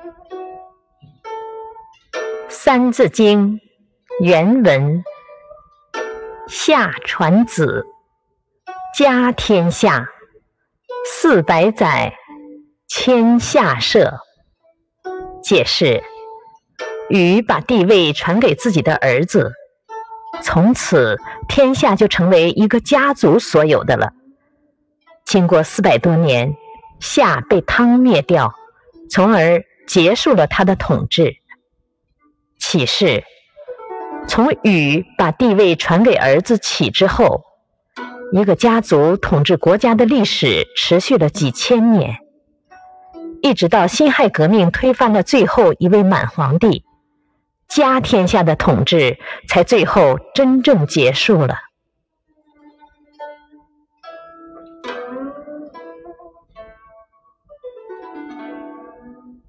《三字经》原文：夏传子，家天下，四百载，迁下社。解释：禹把帝位传给自己的儿子，从此天下就成为一个家族所有的了。经过四百多年，夏被汤灭掉，从而结束了他的统治。启示：从禹把帝位传给儿子启之后，一个家族统治国家的历史持续了几千年，一直到辛亥革命推翻了最后一位满皇帝，家天下的统治才最后真正结束了。